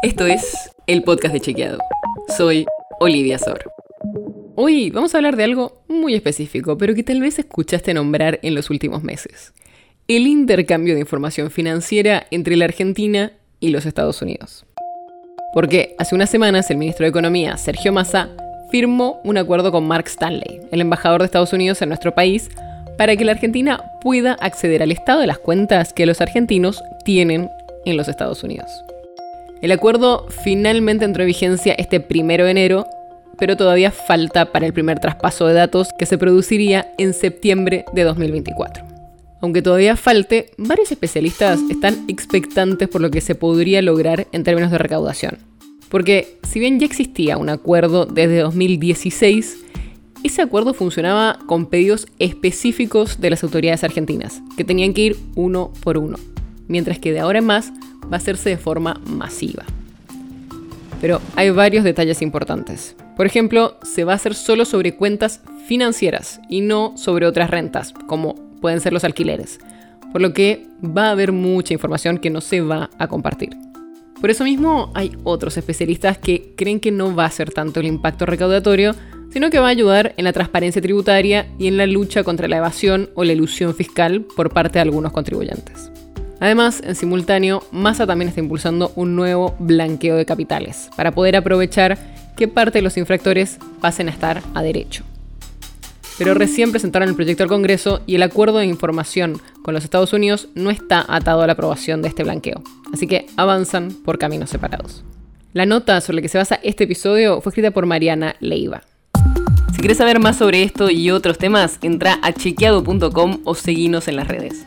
Esto es el podcast de Chequeado. Soy Olivia Sor. Hoy vamos a hablar de algo muy específico, pero que tal vez escuchaste nombrar en los últimos meses. El intercambio de información financiera entre la Argentina y los Estados Unidos. Porque hace unas semanas el ministro de Economía, Sergio Massa, firmó un acuerdo con Mark Stanley, el embajador de Estados Unidos en nuestro país, para que la Argentina pueda acceder al estado de las cuentas que los argentinos tienen en los Estados Unidos. El acuerdo finalmente entró en vigencia este primero de enero, pero todavía falta para el primer traspaso de datos que se produciría en septiembre de 2024. Aunque todavía falte, varios especialistas están expectantes por lo que se podría lograr en términos de recaudación. Porque si bien ya existía un acuerdo desde 2016, ese acuerdo funcionaba con pedidos específicos de las autoridades argentinas, que tenían que ir uno por uno, mientras que de ahora en más va a hacerse de forma masiva. Pero hay varios detalles importantes. Por ejemplo, se va a hacer solo sobre cuentas financieras y no sobre otras rentas, como pueden ser los alquileres, por lo que va a haber mucha información que no se va a compartir. Por eso mismo hay otros especialistas que creen que no va a ser tanto el impacto recaudatorio, sino que va a ayudar en la transparencia tributaria y en la lucha contra la evasión o la ilusión fiscal por parte de algunos contribuyentes. Además, en simultáneo, Massa también está impulsando un nuevo blanqueo de capitales, para poder aprovechar que parte de los infractores pasen a estar a derecho. Pero recién presentaron el proyecto al Congreso y el acuerdo de información con los Estados Unidos no está atado a la aprobación de este blanqueo, así que avanzan por caminos separados. La nota sobre la que se basa este episodio fue escrita por Mariana Leiva. Si quieres saber más sobre esto y otros temas, entra a chequeado.com o seguinos en las redes.